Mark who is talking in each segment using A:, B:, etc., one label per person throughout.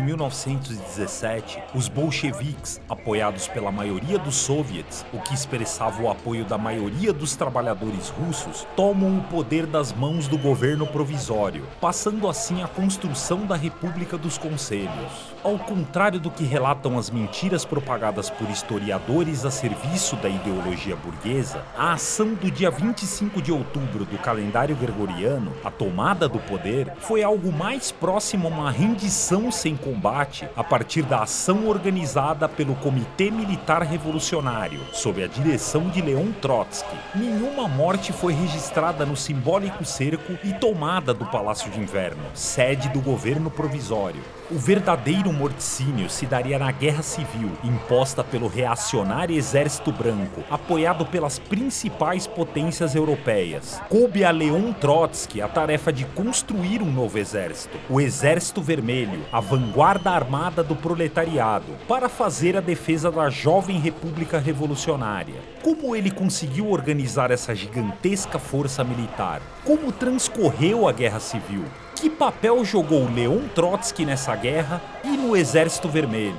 A: de 1917, os bolcheviques, apoiados pela maioria dos soviets, o que expressava o apoio da maioria dos trabalhadores russos, tomam o poder das mãos do governo provisório, passando assim a construção da República dos Conselhos. Ao contrário do que relatam as mentiras propagadas por historiadores a serviço da ideologia burguesa, a ação do dia 25 de outubro do calendário gregoriano, a tomada do poder, foi algo mais próximo a uma rendição sem combate a partir da ação organizada pelo Comitê Militar Revolucionário, sob a direção de Leon Trotsky. Nenhuma morte foi registrada no simbólico cerco e tomada do Palácio de Inverno, sede do governo provisório. O verdadeiro morticínio se daria na Guerra Civil, imposta pelo reacionário Exército Branco, apoiado pelas principais potências europeias. Coube a Leon Trotsky a tarefa de construir um novo exército, o Exército Vermelho, a vanguarda armada do proletariado, para fazer a defesa da jovem República Revolucionária. Como ele conseguiu organizar essa gigantesca força militar? Como transcorreu a Guerra Civil? Que papel jogou Leon Trotsky nessa guerra e no Exército Vermelho?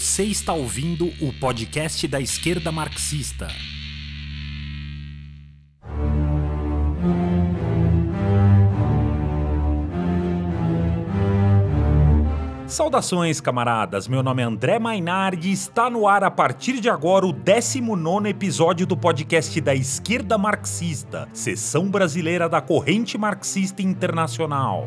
A: Você está ouvindo o podcast da esquerda marxista. Saudações, camaradas! Meu nome é André Mainardi e está no ar a partir de agora o 19 episódio do podcast da Esquerda Marxista, seção brasileira da Corrente Marxista Internacional.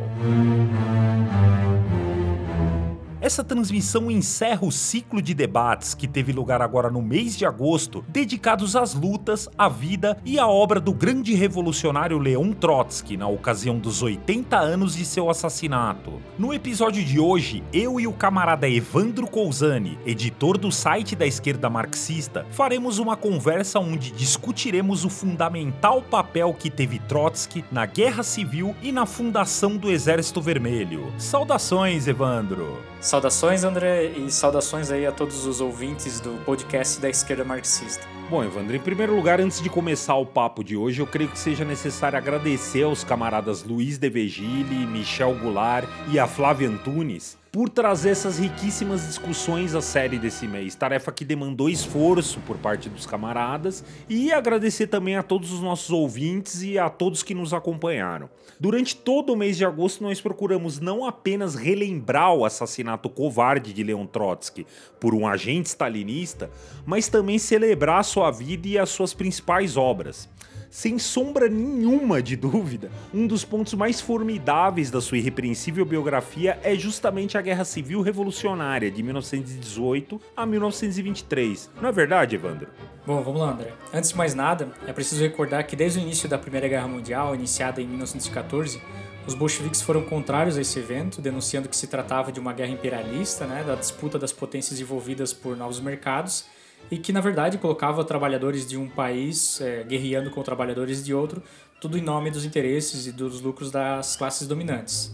A: Essa transmissão encerra o ciclo de debates que teve lugar agora no mês de agosto, dedicados às lutas, à vida e à obra do grande revolucionário Leon Trotsky na ocasião dos 80 anos de seu assassinato. No episódio de hoje, eu e o camarada Evandro Cousani, editor do site da esquerda marxista, faremos uma conversa onde discutiremos o fundamental papel que teve Trotsky na Guerra Civil e na fundação do Exército Vermelho. Saudações, Evandro!
B: Saudações, André, e saudações aí a todos os ouvintes do podcast da Esquerda Marxista.
A: Bom, Evandro, em primeiro lugar, antes de começar o papo de hoje, eu creio que seja necessário agradecer aos camaradas Luiz De Vigili, Michel Goulart e a Flávia Antunes por trazer essas riquíssimas discussões à série desse mês. Tarefa que demandou esforço por parte dos camaradas e agradecer também a todos os nossos ouvintes e a todos que nos acompanharam. Durante todo o mês de agosto, nós procuramos não apenas relembrar o assassinato covarde de Leon Trotsky por um agente stalinista, mas também celebrar sua vida e as suas principais obras sem sombra nenhuma de dúvida, um dos pontos mais formidáveis da sua irrepreensível biografia é justamente a Guerra Civil Revolucionária de 1918 a 1923. Não é verdade, Evandro?
B: Bom, vamos lá, André. Antes de mais nada, é preciso recordar que desde o início da Primeira Guerra Mundial, iniciada em 1914, os bolcheviques foram contrários a esse evento, denunciando que se tratava de uma guerra imperialista, né, da disputa das potências envolvidas por novos mercados e que na verdade colocava trabalhadores de um país é, guerreando com trabalhadores de outro, tudo em nome dos interesses e dos lucros das classes dominantes.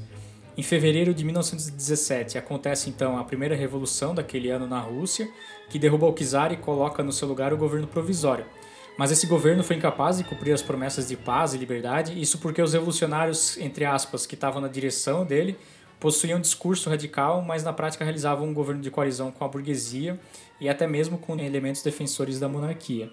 B: Em fevereiro de 1917 acontece então a primeira revolução daquele ano na Rússia, que derruba o czar e coloca no seu lugar o governo provisório. Mas esse governo foi incapaz de cumprir as promessas de paz e liberdade, isso porque os revolucionários, entre aspas, que estavam na direção dele, possuíam um discurso radical, mas na prática realizavam um governo de coalizão com a burguesia e até mesmo com elementos defensores da monarquia.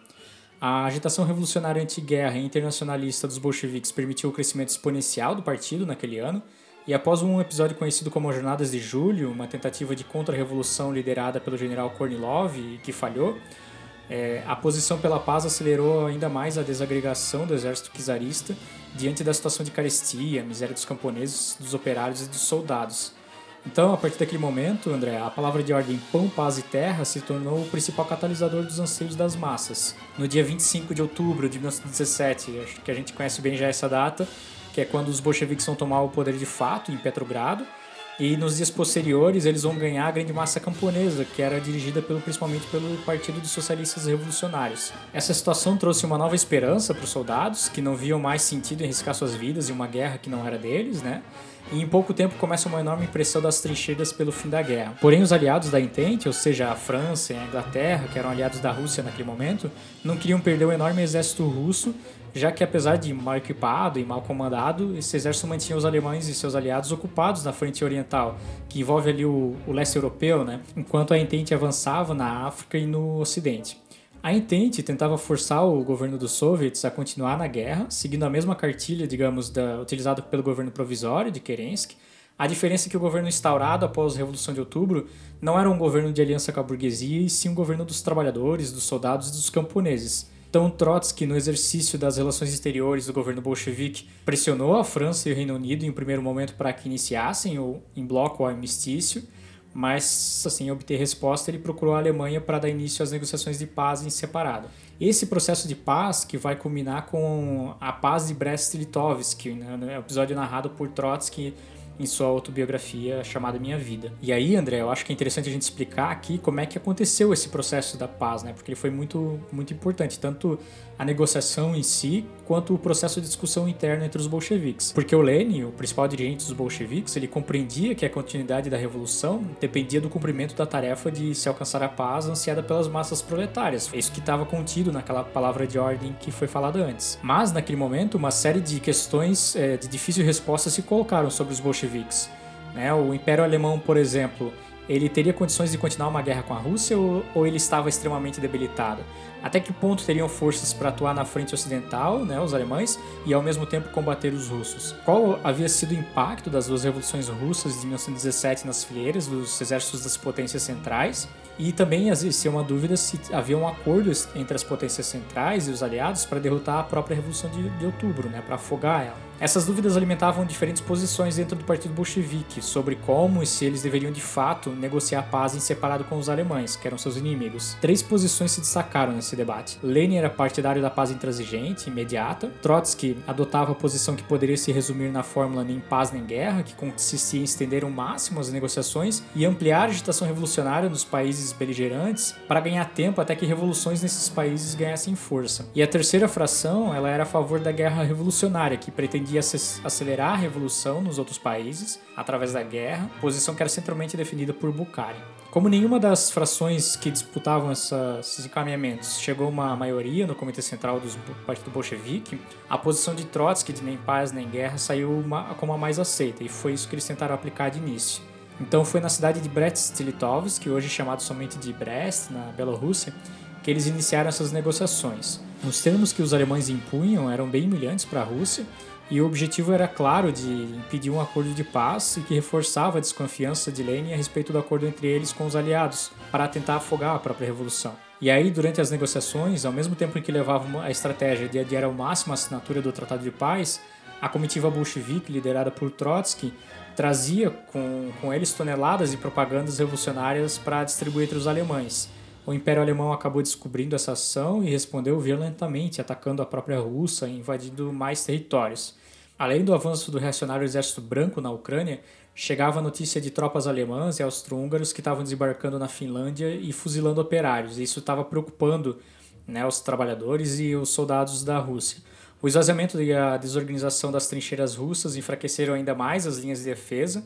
B: A agitação revolucionária anti-guerra e internacionalista dos bolcheviques permitiu o crescimento exponencial do partido naquele ano, e após um episódio conhecido como Jornadas de Julho, uma tentativa de contra-revolução liderada pelo general Kornilov, que falhou, é, a posição pela paz acelerou ainda mais a desagregação do exército czarista diante da situação de carestia, miséria dos camponeses, dos operários e dos soldados. Então, a partir daquele momento, André, a palavra de ordem pão, paz e terra se tornou o principal catalisador dos anseios das massas. No dia 25 de outubro de 1917, acho que a gente conhece bem já essa data, que é quando os bolcheviques vão tomar o poder de fato em Petrogrado, e nos dias posteriores eles vão ganhar a grande massa camponesa, que era dirigida pelo, principalmente pelo Partido dos Socialistas Revolucionários. Essa situação trouxe uma nova esperança para os soldados, que não viam mais sentido em riscar suas vidas em uma guerra que não era deles, né? e em pouco tempo começa uma enorme pressão das trincheiras pelo fim da guerra. Porém, os aliados da Entente, ou seja, a França e a Inglaterra, que eram aliados da Rússia naquele momento, não queriam perder o enorme exército russo, já que apesar de mal equipado e mal comandado, esse exército mantinha os alemães e seus aliados ocupados na frente oriental, que envolve ali o, o leste europeu, né? enquanto a Entente avançava na África e no Ocidente. A Entente tentava forçar o governo dos soviets a continuar na guerra, seguindo a mesma cartilha, digamos, da, utilizada pelo governo provisório de Kerensky. A diferença é que o governo instaurado após a Revolução de Outubro não era um governo de aliança com a burguesia, e sim um governo dos trabalhadores, dos soldados e dos camponeses. Então Trotsky, no exercício das relações exteriores do governo bolchevique, pressionou a França e o Reino Unido em um primeiro momento para que iniciassem o, em bloco o armistício, mas assim obter resposta ele procurou a Alemanha para dar início às negociações de paz em separado. Esse processo de paz que vai culminar com a paz de Brest-Litovsk, né, episódio narrado por Trotsky em sua autobiografia chamada Minha Vida. E aí, André, eu acho que é interessante a gente explicar aqui como é que aconteceu esse processo da paz, né? Porque ele foi muito, muito importante, tanto a negociação em si, quanto o processo de discussão interna entre os bolcheviques. Porque o Lenin, o principal dirigente dos bolcheviques, ele compreendia que a continuidade da revolução dependia do cumprimento da tarefa de se alcançar a paz ansiada pelas massas proletárias. É isso que estava contido naquela palavra de ordem que foi falada antes. Mas, naquele momento, uma série de questões é, de difícil resposta se colocaram sobre os bolcheviques. Né? O Império Alemão, por exemplo, ele teria condições de continuar uma guerra com a Rússia ou, ou ele estava extremamente debilitado? Até que ponto teriam forças para atuar na frente ocidental, né, os alemães, e ao mesmo tempo combater os russos? Qual havia sido o impacto das duas revoluções russas de 1917 nas fileiras dos exércitos das potências centrais? E também existia uma dúvida se havia um acordo entre as potências centrais e os aliados para derrotar a própria Revolução de, de Outubro, né, para afogar ela. Essas dúvidas alimentavam diferentes posições dentro do Partido Bolchevique sobre como e se eles deveriam de fato negociar a paz em separado com os alemães, que eram seus inimigos. Três posições se destacaram nesse debate. Lenin era partidário da paz intransigente, imediata. Trotsky adotava a posição que poderia se resumir na fórmula nem paz nem guerra, que consistia em estender ao máximo as negociações e ampliar a agitação revolucionária nos países beligerantes para ganhar tempo até que revoluções nesses países ganhassem força. E a terceira fração, ela era a favor da guerra revolucionária, que pretendia pretendia acelerar a revolução nos outros países através da guerra, posição que era centralmente definida por Bukharin. Como nenhuma das frações que disputavam essa, esses encaminhamentos chegou a uma maioria no Comitê Central do Partido Bolchevique, a posição de Trotsky de nem paz nem guerra saiu uma, como a mais aceita, e foi isso que eles tentaram aplicar de início. Então foi na cidade de Brest-Litovsk, que hoje é chamado somente de Brest, na Bielorrússia, que eles iniciaram essas negociações. Os termos que os alemães impunham eram bem humilhantes para a Rússia, e o objetivo era claro de impedir um acordo de paz e que reforçava a desconfiança de Lenin a respeito do acordo entre eles com os aliados, para tentar afogar a própria revolução. E aí, durante as negociações, ao mesmo tempo em que levavam a estratégia de adiar ao máximo a assinatura do Tratado de Paz, a comitiva bolchevique, liderada por Trotsky, trazia com, com eles toneladas de propagandas revolucionárias para distribuir entre os alemães. O Império Alemão acabou descobrindo essa ação e respondeu violentamente, atacando a própria Rússia e invadindo mais territórios. Além do avanço do reacionário Exército Branco na Ucrânia, chegava a notícia de tropas alemãs e austro-húngaros que estavam desembarcando na Finlândia e fuzilando operários. Isso estava preocupando né, os trabalhadores e os soldados da Rússia. O esvaziamento e a desorganização das trincheiras russas enfraqueceram ainda mais as linhas de defesa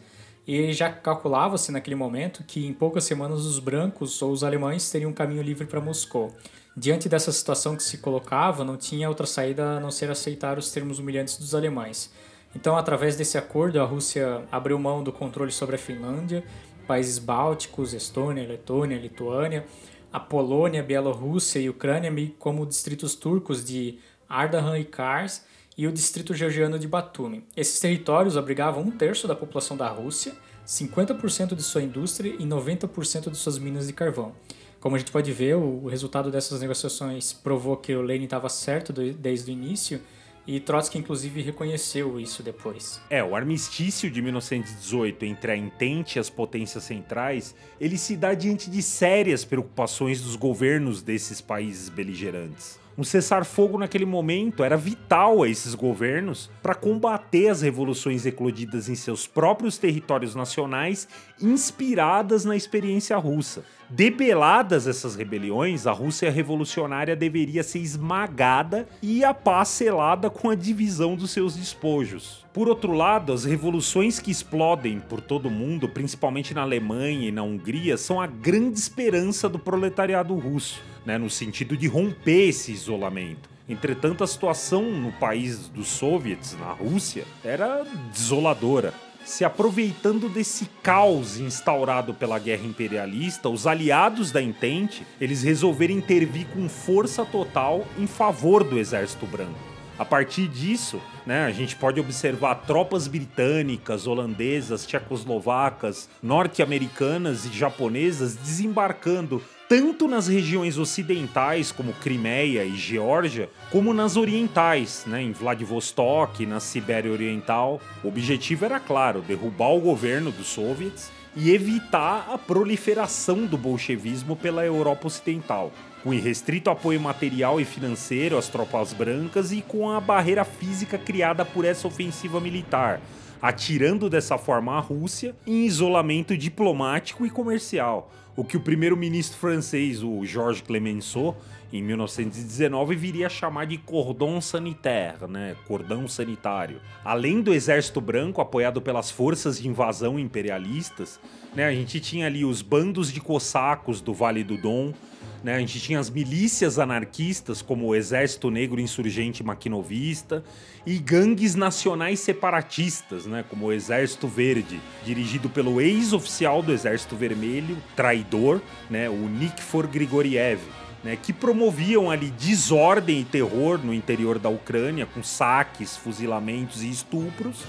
B: e já calculava-se naquele momento que em poucas semanas os brancos ou os alemães teriam um caminho livre para Moscou. Diante dessa situação que se colocava, não tinha outra saída a não ser aceitar os termos humilhantes dos alemães. Então, através desse acordo, a Rússia abriu mão do controle sobre a Finlândia, países bálticos, Estônia, Letônia, Lituânia, a Polônia, Bielorrússia e Ucrânia, como distritos turcos de Ardahan e Kars, e o distrito georgiano de Batumi. Esses territórios abrigavam um terço da população da Rússia, 50% de sua indústria e 90% de suas minas de carvão. Como a gente pode ver, o resultado dessas negociações provou que o Lenin estava certo desde o início e Trotsky, inclusive, reconheceu isso depois.
A: É, o armistício de 1918 entre a Entente e as potências centrais, ele se dá diante de sérias preocupações dos governos desses países beligerantes. Um cessar-fogo naquele momento era vital a esses governos para combater as revoluções eclodidas em seus próprios territórios nacionais, inspiradas na experiência russa. Debeladas essas rebeliões, a Rússia revolucionária deveria ser esmagada e a paz selada com a divisão dos seus despojos. Por outro lado, as revoluções que explodem por todo o mundo, principalmente na Alemanha e na Hungria, são a grande esperança do proletariado russo, né, no sentido de romper esse isolamento. Entretanto, a situação no país dos soviets, na Rússia, era desoladora. Se aproveitando desse caos instaurado pela guerra imperialista, os aliados da Entente, eles resolveram intervir com força total em favor do Exército Branco. A partir disso, né, a gente pode observar tropas britânicas, holandesas, tchecoslovacas, norte-americanas e japonesas desembarcando tanto nas regiões ocidentais, como Crimeia e Geórgia, como nas orientais, né, em Vladivostok, na Sibéria Oriental. O objetivo era claro, derrubar o governo dos soviets e evitar a proliferação do bolchevismo pela Europa Ocidental, com irrestrito apoio material e financeiro às tropas brancas e com a barreira física criada por essa ofensiva militar, atirando dessa forma a Rússia em isolamento diplomático e comercial o que o primeiro-ministro francês, o Georges Clemenceau, em 1919 viria a chamar de cordon sanitaire, né, cordão sanitário. Além do exército branco apoiado pelas forças de invasão imperialistas, né, a gente tinha ali os bandos de cossacos do Vale do Don, né, a gente tinha as milícias anarquistas como o Exército Negro Insurgente Maquinovista e gangues nacionais separatistas, né, como o Exército Verde, dirigido pelo ex-oficial do Exército Vermelho, traidor, né, o Nikfor Grigoriev. Né, que promoviam ali desordem e terror no interior da Ucrânia, com saques, fuzilamentos e estupros,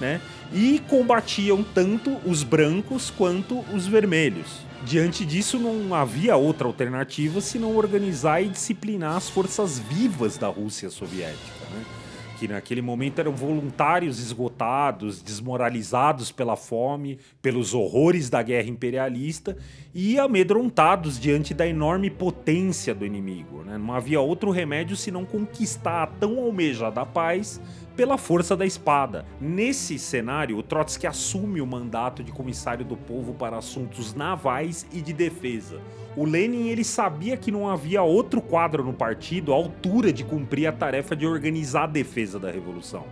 A: né, e combatiam tanto os brancos quanto os vermelhos. Diante disso, não havia outra alternativa senão organizar e disciplinar as forças vivas da Rússia soviética. Né? que naquele momento eram voluntários esgotados, desmoralizados pela fome, pelos horrores da guerra imperialista e amedrontados diante da enorme potência do inimigo. Né? Não havia outro remédio senão conquistar a tão almejada paz pela força da espada. Nesse cenário, o Trotsky assume o mandato de comissário do povo para assuntos navais e de defesa. O Lenin ele sabia que não havia outro quadro no partido à altura de cumprir a tarefa de organizar a defesa da revolução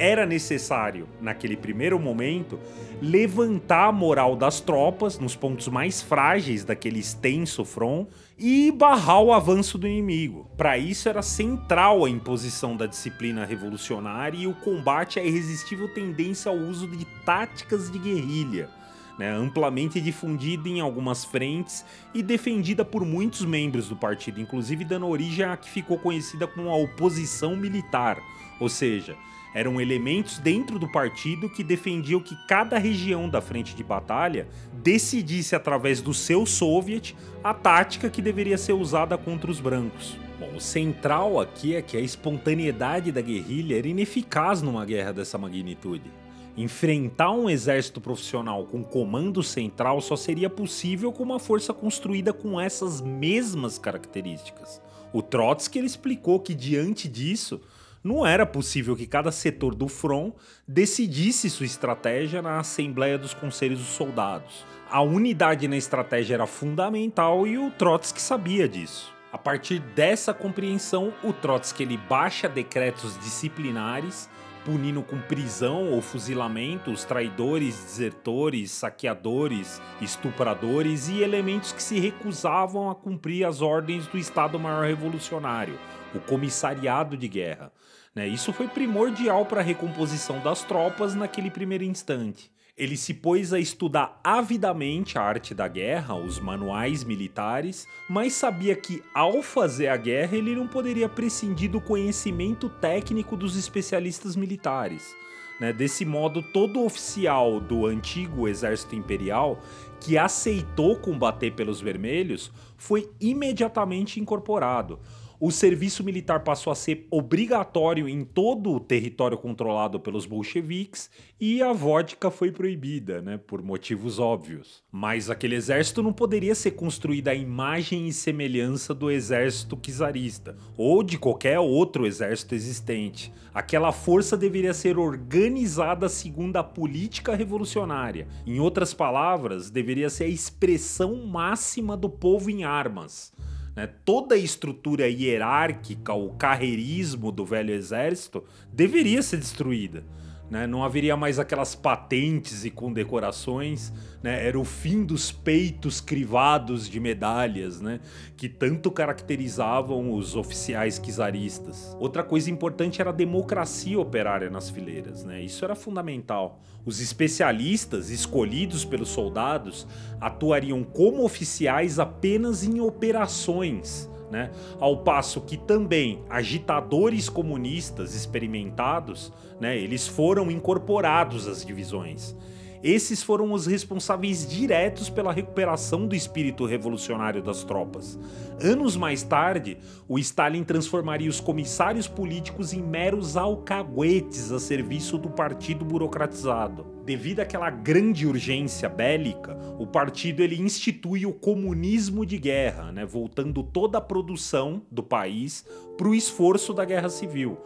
A: era necessário, naquele primeiro momento, levantar a moral das tropas nos pontos mais frágeis daquele extenso front e barrar o avanço do inimigo. Para isso era central a imposição da disciplina revolucionária e o combate à irresistível tendência ao uso de táticas de guerrilha. Né, amplamente difundida em algumas frentes e defendida por muitos membros do partido, inclusive dando origem à que ficou conhecida como a oposição militar, ou seja, eram elementos dentro do partido que defendiam que cada região da frente de batalha decidisse através do seu soviet a tática que deveria ser usada contra os brancos. Bom, o central aqui é que a espontaneidade da guerrilha era ineficaz numa guerra dessa magnitude. Enfrentar um exército profissional com comando central só seria possível com uma força construída com essas mesmas características. O Trotsky explicou que diante disso, não era possível que cada setor do front decidisse sua estratégia na Assembleia dos Conselhos dos Soldados. A unidade na estratégia era fundamental e o Trotsky sabia disso. A partir dessa compreensão, o Trotsky ele baixa decretos disciplinares punindo com prisão ou fuzilamento os traidores, desertores, saqueadores, estupradores e elementos que se recusavam a cumprir as ordens do Estado-Maior Revolucionário, o Comissariado de Guerra. Né? Isso foi primordial para a recomposição das tropas naquele primeiro instante. Ele se pôs a estudar avidamente a arte da guerra, os manuais militares, mas sabia que ao fazer a guerra ele não poderia prescindir do conhecimento técnico dos especialistas militares. Né? Desse modo, todo oficial do antigo exército imperial que aceitou combater pelos vermelhos foi imediatamente incorporado o serviço militar passou a ser obrigatório em todo o território controlado pelos bolcheviques e a vodka foi proibida, né, por motivos óbvios. Mas aquele exército não poderia ser construído à imagem e semelhança do exército czarista ou de qualquer outro exército existente. Aquela força deveria ser organizada segundo a política revolucionária. Em outras palavras, deveria ser a expressão máxima do povo em armas. Né? Toda a estrutura hierárquica, o carreirismo do velho exército deveria ser destruída. Né? Não haveria mais aquelas patentes e condecorações, né? Era o fim dos peitos crivados de medalhas, né? Que tanto caracterizavam os oficiais czaristas. Outra coisa importante era a democracia operária nas fileiras, né? Isso era fundamental. Os especialistas escolhidos pelos soldados atuariam como oficiais apenas em operações né? Ao passo que também agitadores comunistas experimentados, né, eles foram incorporados às divisões. Esses foram os responsáveis diretos pela recuperação do espírito revolucionário das tropas. Anos mais tarde, o Stalin transformaria os comissários políticos em meros alcaguetes a serviço do partido burocratizado. Devido àquela grande urgência bélica, o partido ele institui o comunismo de guerra, né, voltando toda a produção do país para o esforço da guerra civil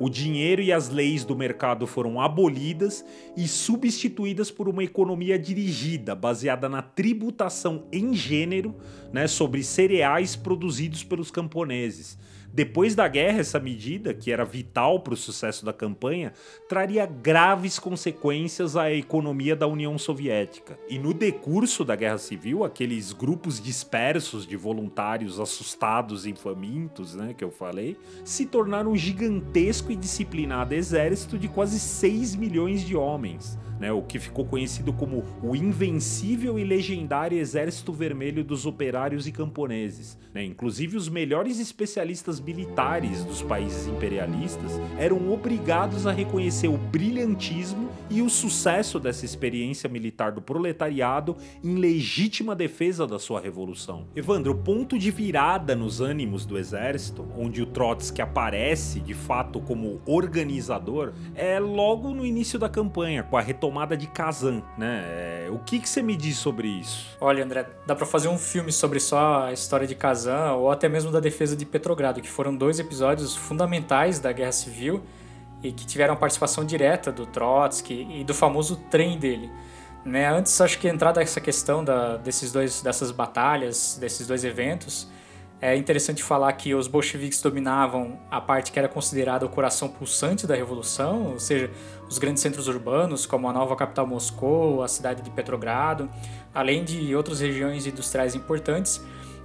A: o dinheiro e as leis do mercado foram abolidas e substituídas por uma economia dirigida, baseada na tributação em gênero né, sobre cereais produzidos pelos camponeses. Depois da guerra, essa medida, que era vital para o sucesso da campanha, traria graves consequências à economia da União Soviética. E no decurso da Guerra Civil, aqueles grupos dispersos de voluntários assustados e famintos, né, que eu falei, se tornaram um gigantesco e disciplinado exército de quase 6 milhões de homens né, o que ficou conhecido como o invencível e legendário Exército Vermelho dos Operários e Camponeses. Né? Inclusive, os melhores especialistas militares dos países imperialistas eram obrigados a reconhecer o brilhantismo e o sucesso dessa experiência militar do proletariado em legítima defesa da sua revolução. Evandro, o ponto de virada nos ânimos do exército, onde o Trotsky aparece de fato como organizador, é logo no início da campanha, com a retomada tomada de Kazan, né? É, o que, que você me diz sobre isso?
B: Olha, André, dá para fazer um filme sobre só a história de Kazan ou até mesmo da defesa de Petrogrado, que foram dois episódios fundamentais da Guerra Civil e que tiveram participação direta do Trotsky e do famoso trem dele. Né? Antes, acho que entrar nessa questão da, desses dois, dessas batalhas, desses dois eventos, é interessante falar que os bolcheviques dominavam a parte que era considerada o coração pulsante da revolução, ou seja, os grandes centros urbanos, como a nova capital Moscou, a cidade de Petrogrado, além de outras regiões industriais importantes,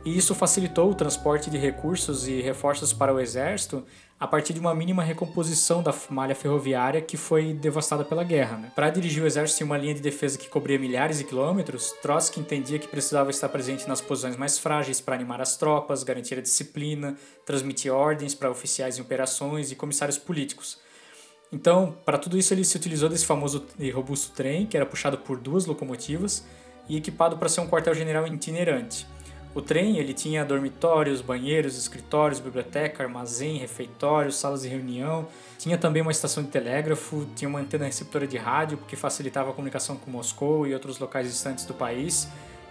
B: e isso facilitou o transporte de recursos e reforços para o exército a partir de uma mínima recomposição da malha ferroviária que foi devastada pela guerra. Né? Para dirigir o exército em uma linha de defesa que cobria milhares de quilômetros, Trotsky entendia que precisava estar presente nas posições mais frágeis para animar as tropas, garantir a disciplina, transmitir ordens para oficiais em operações e comissários políticos. Então, para tudo isso, ele se utilizou desse famoso e robusto trem, que era puxado por duas locomotivas e equipado para ser um quartel-general itinerante. O trem ele tinha dormitórios, banheiros, escritórios, biblioteca, armazém, refeitório, salas de reunião. Tinha também uma estação de telégrafo, tinha uma antena receptora de rádio que facilitava a comunicação com Moscou e outros locais distantes do país.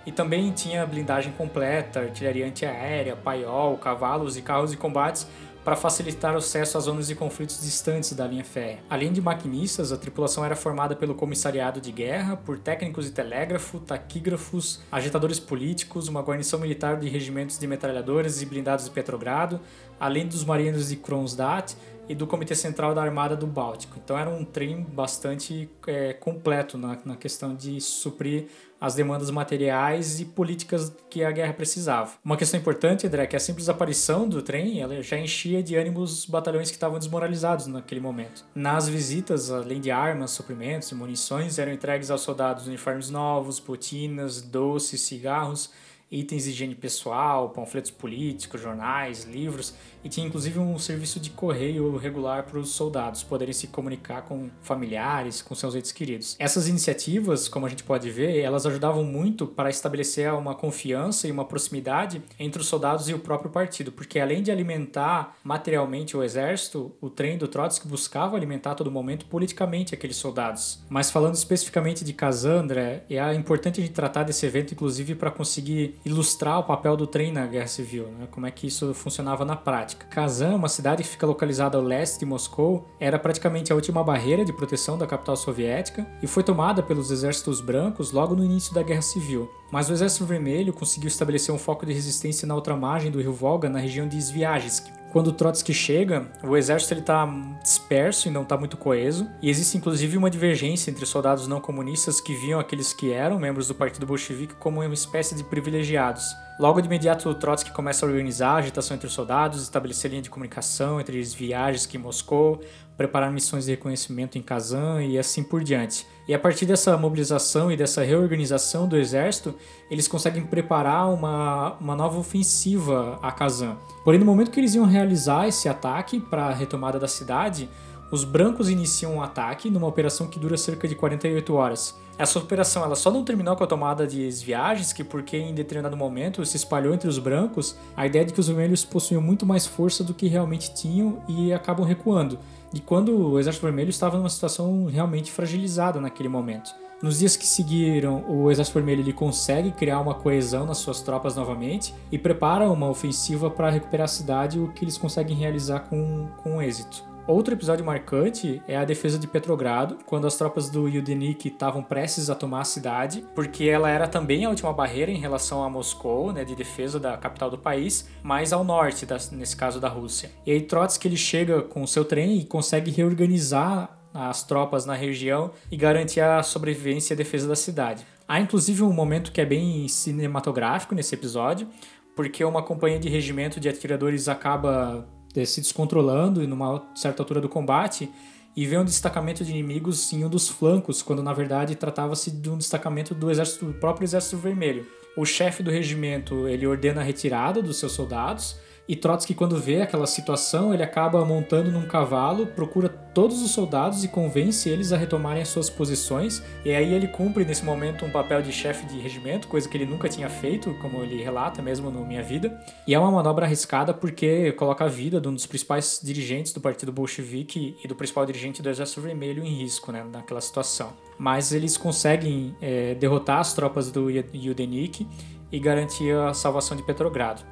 B: E também tinha blindagem completa, artilharia antiaérea, paiol, cavalos e carros de combates para facilitar o acesso às zonas de conflitos distantes da linha férrea. Além de maquinistas, a tripulação era formada pelo comissariado de guerra, por técnicos de telégrafo, taquígrafos, agitadores políticos, uma guarnição militar de regimentos de metralhadoras e blindados de Petrogrado, além dos marinheiros de Kronstadt e do Comitê Central da Armada do Báltico. Então era um trem bastante é, completo na, na questão de suprir as demandas materiais e políticas que a guerra precisava. Uma questão importante, André, é que a simples aparição do trem ela já enchia de ânimo os batalhões que estavam desmoralizados naquele momento. Nas visitas, além de armas, suprimentos e munições, eram entregues aos soldados uniformes novos, botinas, doces, cigarros itens de higiene pessoal, panfletos políticos, jornais, livros e tinha inclusive um serviço de correio regular para os soldados poderem se comunicar com familiares, com seus entes queridos. Essas iniciativas, como a gente pode ver, elas ajudavam muito para estabelecer uma confiança e uma proximidade entre os soldados e o próprio partido, porque além de alimentar materialmente o exército, o trem do Trotsky buscava alimentar a todo momento politicamente aqueles soldados. Mas falando especificamente de Kazandra, é importante a gente tratar desse evento, inclusive, para conseguir ilustrar o papel do trem na Guerra Civil, né? como é que isso funcionava na prática. Kazan, uma cidade que fica localizada ao leste de Moscou, era praticamente a última barreira de proteção da capital soviética e foi tomada pelos exércitos brancos logo no início da Guerra Civil. Mas o Exército Vermelho conseguiu estabelecer um foco de resistência na outra margem do rio Volga, na região de Sviajsk, quando Trotsky chega, o exército está disperso e não está muito coeso, e existe inclusive uma divergência entre soldados não comunistas que viam aqueles que eram membros do Partido Bolchevique como uma espécie de privilegiados. Logo de imediato, Trotsky começa a organizar a agitação entre os soldados, estabelecer linha de comunicação entre as viagens que Moscou, preparar missões de reconhecimento em Kazan e assim por diante. E a partir dessa mobilização e dessa reorganização do exército, eles conseguem preparar uma, uma nova ofensiva a Kazan. Porém, no momento que eles iam realizar esse ataque para a retomada da cidade, os brancos iniciam um ataque numa operação que dura cerca de 48 horas. Essa operação ela só não terminou com a tomada de viagens, que porque em determinado momento se espalhou entre os brancos a ideia de que os vermelhos possuíam muito mais força do que realmente tinham e acabam recuando e quando o Exército Vermelho estava numa situação realmente fragilizada naquele momento. Nos dias que seguiram, o Exército Vermelho ele consegue criar uma coesão nas suas tropas novamente e prepara uma ofensiva para recuperar a cidade, o que eles conseguem realizar com, com êxito. Outro episódio marcante é a defesa de Petrogrado, quando as tropas do Yudenik estavam prestes a tomar a cidade, porque ela era também a última barreira em relação a Moscou, né, de defesa da capital do país, mas ao norte, da, nesse caso da Rússia. E aí Trotsky ele chega com o seu trem e consegue reorganizar as tropas na região e garantir a sobrevivência e a defesa da cidade. Há inclusive um momento que é bem cinematográfico nesse episódio, porque uma companhia de regimento de atiradores acaba se descontrolando e numa certa altura do combate e vê um destacamento de inimigos em um dos flancos, quando na verdade tratava-se de um destacamento do exército do próprio exército vermelho. O chefe do regimento ele ordena a retirada dos seus soldados e Trotsky, quando vê aquela situação, ele acaba montando num cavalo, procura todos os soldados e convence eles a retomarem as suas posições. E aí ele cumpre nesse momento um papel de chefe de regimento, coisa que ele nunca tinha feito, como ele relata mesmo no Minha Vida. E é uma manobra arriscada porque coloca a vida de um dos principais dirigentes do Partido Bolchevique e do principal dirigente do Exército Vermelho em risco, né, naquela situação. Mas eles conseguem é, derrotar as tropas do Yudenik e garantir a salvação de Petrogrado.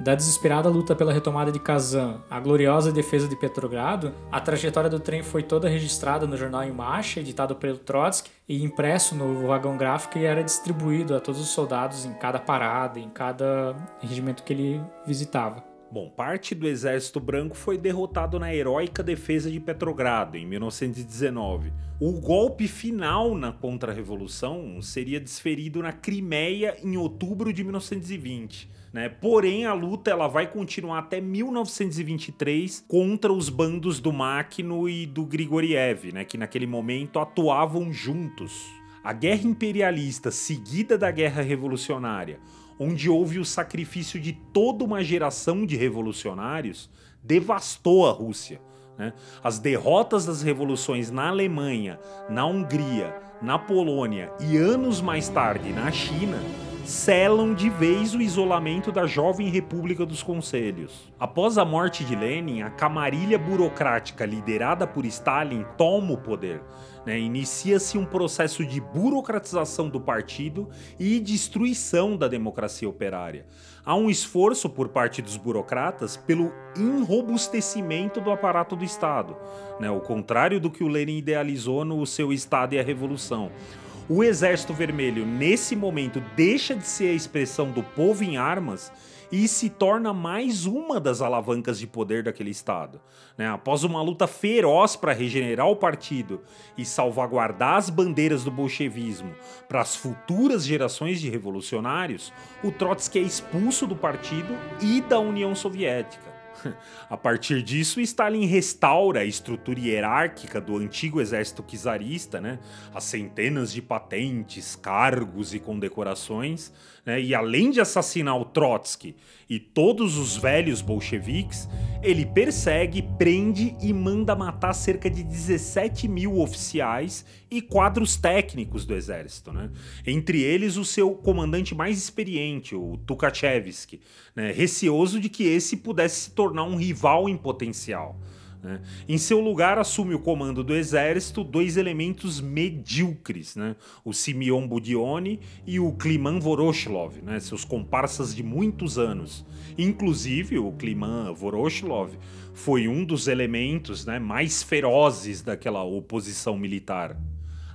B: Da desesperada luta pela retomada de Kazan à gloriosa defesa de Petrogrado, a trajetória do trem foi toda registrada no jornal em marcha, editado pelo Trotsky e impresso no vagão gráfico e era distribuído a todos os soldados em cada parada, em cada regimento que ele visitava.
A: Bom, parte do exército branco foi derrotado na heróica defesa de Petrogrado em 1919. O golpe final na contra-revolução seria desferido na Crimeia em outubro de 1920. Né? Porém, a luta ela vai continuar até 1923 contra os bandos do Makhno e do Grigoriev, né? que naquele momento atuavam juntos. A guerra imperialista seguida da guerra revolucionária, onde houve o sacrifício de toda uma geração de revolucionários, devastou a Rússia. Né? As derrotas das revoluções na Alemanha, na Hungria, na Polônia e anos mais tarde na China selam de vez o isolamento da jovem República dos Conselhos. Após a morte de Lenin, a camarilha burocrática liderada por Stalin toma o poder. Né? Inicia-se um processo de burocratização do partido e destruição da democracia operária. Há um esforço por parte dos burocratas pelo enrobustecimento do aparato do Estado, né? o contrário do que o Lenin idealizou no seu Estado e a Revolução. O Exército Vermelho, nesse momento, deixa de ser a expressão do povo em armas e se torna mais uma das alavancas de poder daquele Estado. Né? Após uma luta feroz para regenerar o partido e salvaguardar as bandeiras do bolchevismo para as futuras gerações de revolucionários, o Trotsky é expulso do partido e da União Soviética. A partir disso, Stalin restaura a estrutura hierárquica do antigo exército czarista, né? as centenas de patentes, cargos e condecorações, né? e além de assassinar o Trotsky e todos os velhos bolcheviques, ele persegue, prende e manda matar cerca de 17 mil oficiais e quadros técnicos do exército. Né? Entre eles, o seu comandante mais experiente, o Tukhachevsky, né? receoso de que esse pudesse se tornar um rival em potencial. Né? Em seu lugar, assume o comando do exército dois elementos medíocres, né? o Simeon Budione e o Kliman Voroshilov, né? seus comparsas de muitos anos. Inclusive, o Kliman Voroshilov foi um dos elementos né, mais ferozes daquela oposição militar.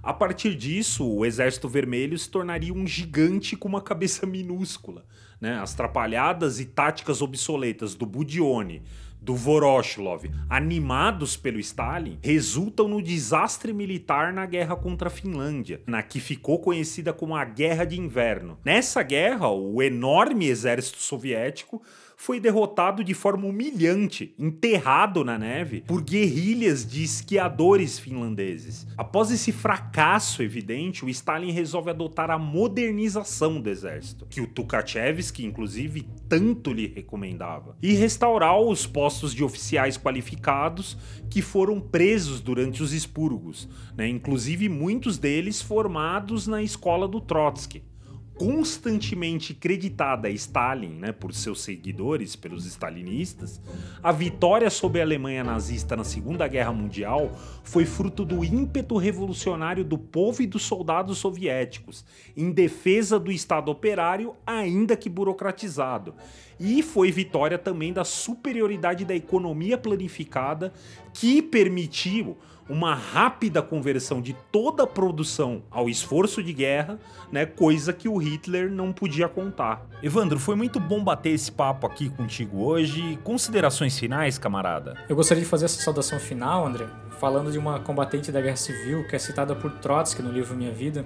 A: A partir disso, o Exército Vermelho se tornaria um gigante com uma cabeça minúscula. Né? As trapalhadas e táticas obsoletas do Budione, do Voroshilov, animados pelo Stalin, resultam no desastre militar na guerra contra a Finlândia, na que ficou conhecida como a Guerra de Inverno. Nessa guerra, o enorme exército soviético foi derrotado de forma humilhante, enterrado na neve, por guerrilhas de esquiadores finlandeses. Após esse fracasso evidente, o Stalin resolve adotar a modernização do exército, que o Tukhachevsky, inclusive, tanto lhe recomendava, e restaurar os postos de oficiais qualificados que foram presos durante os expurgos, né? inclusive muitos deles formados na escola do Trotsky constantemente creditada a Stalin, né, por seus seguidores, pelos stalinistas, a vitória sobre a Alemanha nazista na Segunda Guerra Mundial foi fruto do ímpeto revolucionário do povo e dos soldados soviéticos, em defesa do Estado operário, ainda que burocratizado. E foi vitória também da superioridade da economia planificada que permitiu uma rápida conversão de toda a produção ao esforço de guerra, né, coisa que o Hitler não podia contar.
C: Evandro, foi muito bom bater esse papo aqui contigo hoje. Considerações finais, camarada?
B: Eu gostaria de fazer essa saudação final, André, falando de uma combatente da Guerra Civil que é citada por Trotsky no livro Minha Vida,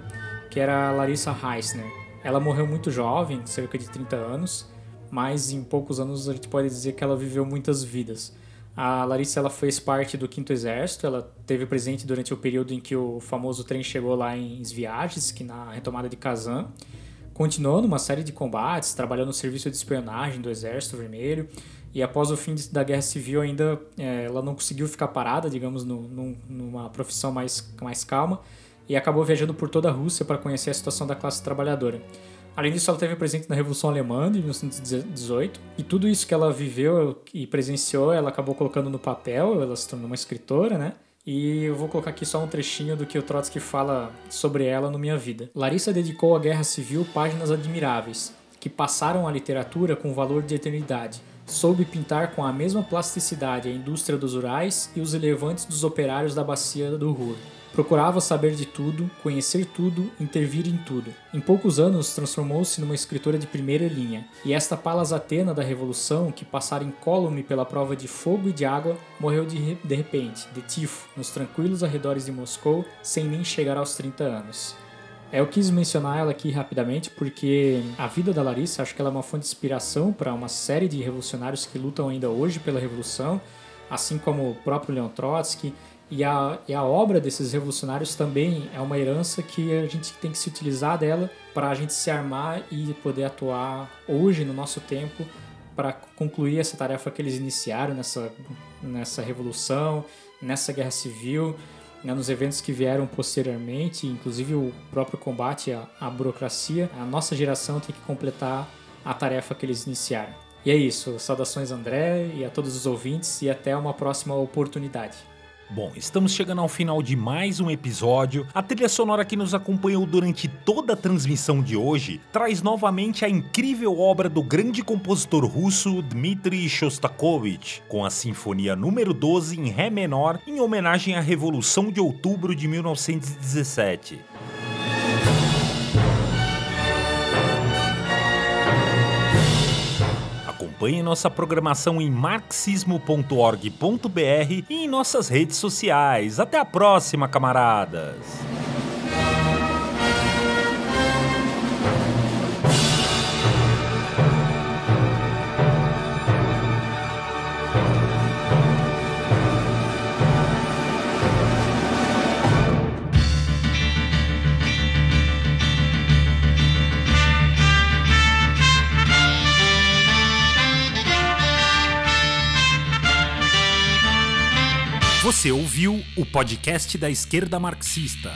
B: que era a Larissa Heisner. Ela morreu muito jovem, cerca de 30 anos, mas em poucos anos a gente pode dizer que ela viveu muitas vidas. A Larissa ela fez parte do Quinto Exército, ela teve presente durante o período em que o famoso trem chegou lá em que na retomada de Kazan. Continuou numa série de combates, trabalhou no serviço de espionagem do Exército Vermelho e após o fim da Guerra Civil ainda é, ela não conseguiu ficar parada, digamos, no, no, numa profissão mais, mais calma e acabou viajando por toda a Rússia para conhecer a situação da classe trabalhadora. Além disso, ela teve presente na Revolução Alemã de 1918 e tudo isso que ela viveu e presenciou, ela acabou colocando no papel, ela se tornou uma escritora, né? E eu vou colocar aqui só um trechinho do que o Trotsky fala sobre ela no Minha Vida. Larissa dedicou à Guerra Civil páginas admiráveis, que passaram à literatura com valor de eternidade. Soube pintar com a mesma plasticidade a indústria dos Urais e os elevantes dos operários da bacia do Ruhr. Procurava saber de tudo, conhecer tudo, intervir em tudo. Em poucos anos transformou-se numa escritora de primeira linha, e esta Palas Atena da Revolução, que passara incólume pela prova de fogo e de água, morreu de, de repente, de tifo, nos tranquilos arredores de Moscou, sem nem chegar aos 30 anos. É, eu quis mencionar ela aqui rapidamente porque a vida da Larissa acho que ela é uma fonte de inspiração para uma série de revolucionários que lutam ainda hoje pela revolução, assim como o próprio Leon Trotsky e a, e a obra desses revolucionários também é uma herança que a gente tem que se utilizar dela para a gente se armar e poder atuar hoje, no nosso tempo, para concluir essa tarefa que eles iniciaram nessa, nessa revolução, nessa guerra civil, né, nos eventos que vieram posteriormente, inclusive o próprio combate à, à burocracia. A nossa geração tem que completar a tarefa que eles iniciaram. E é isso. Saudações, André, e a todos os ouvintes, e até uma próxima oportunidade.
C: Bom, estamos chegando ao final de mais um episódio. A trilha sonora que nos acompanhou durante toda a transmissão de hoje traz novamente a incrível obra do grande compositor russo Dmitri Shostakovich, com a Sinfonia número 12 em Ré menor, em homenagem à Revolução de Outubro de 1917. Acompanhe nossa programação em marxismo.org.br e em nossas redes sociais. Até a próxima, camaradas!
A: Você ouviu o podcast da esquerda marxista.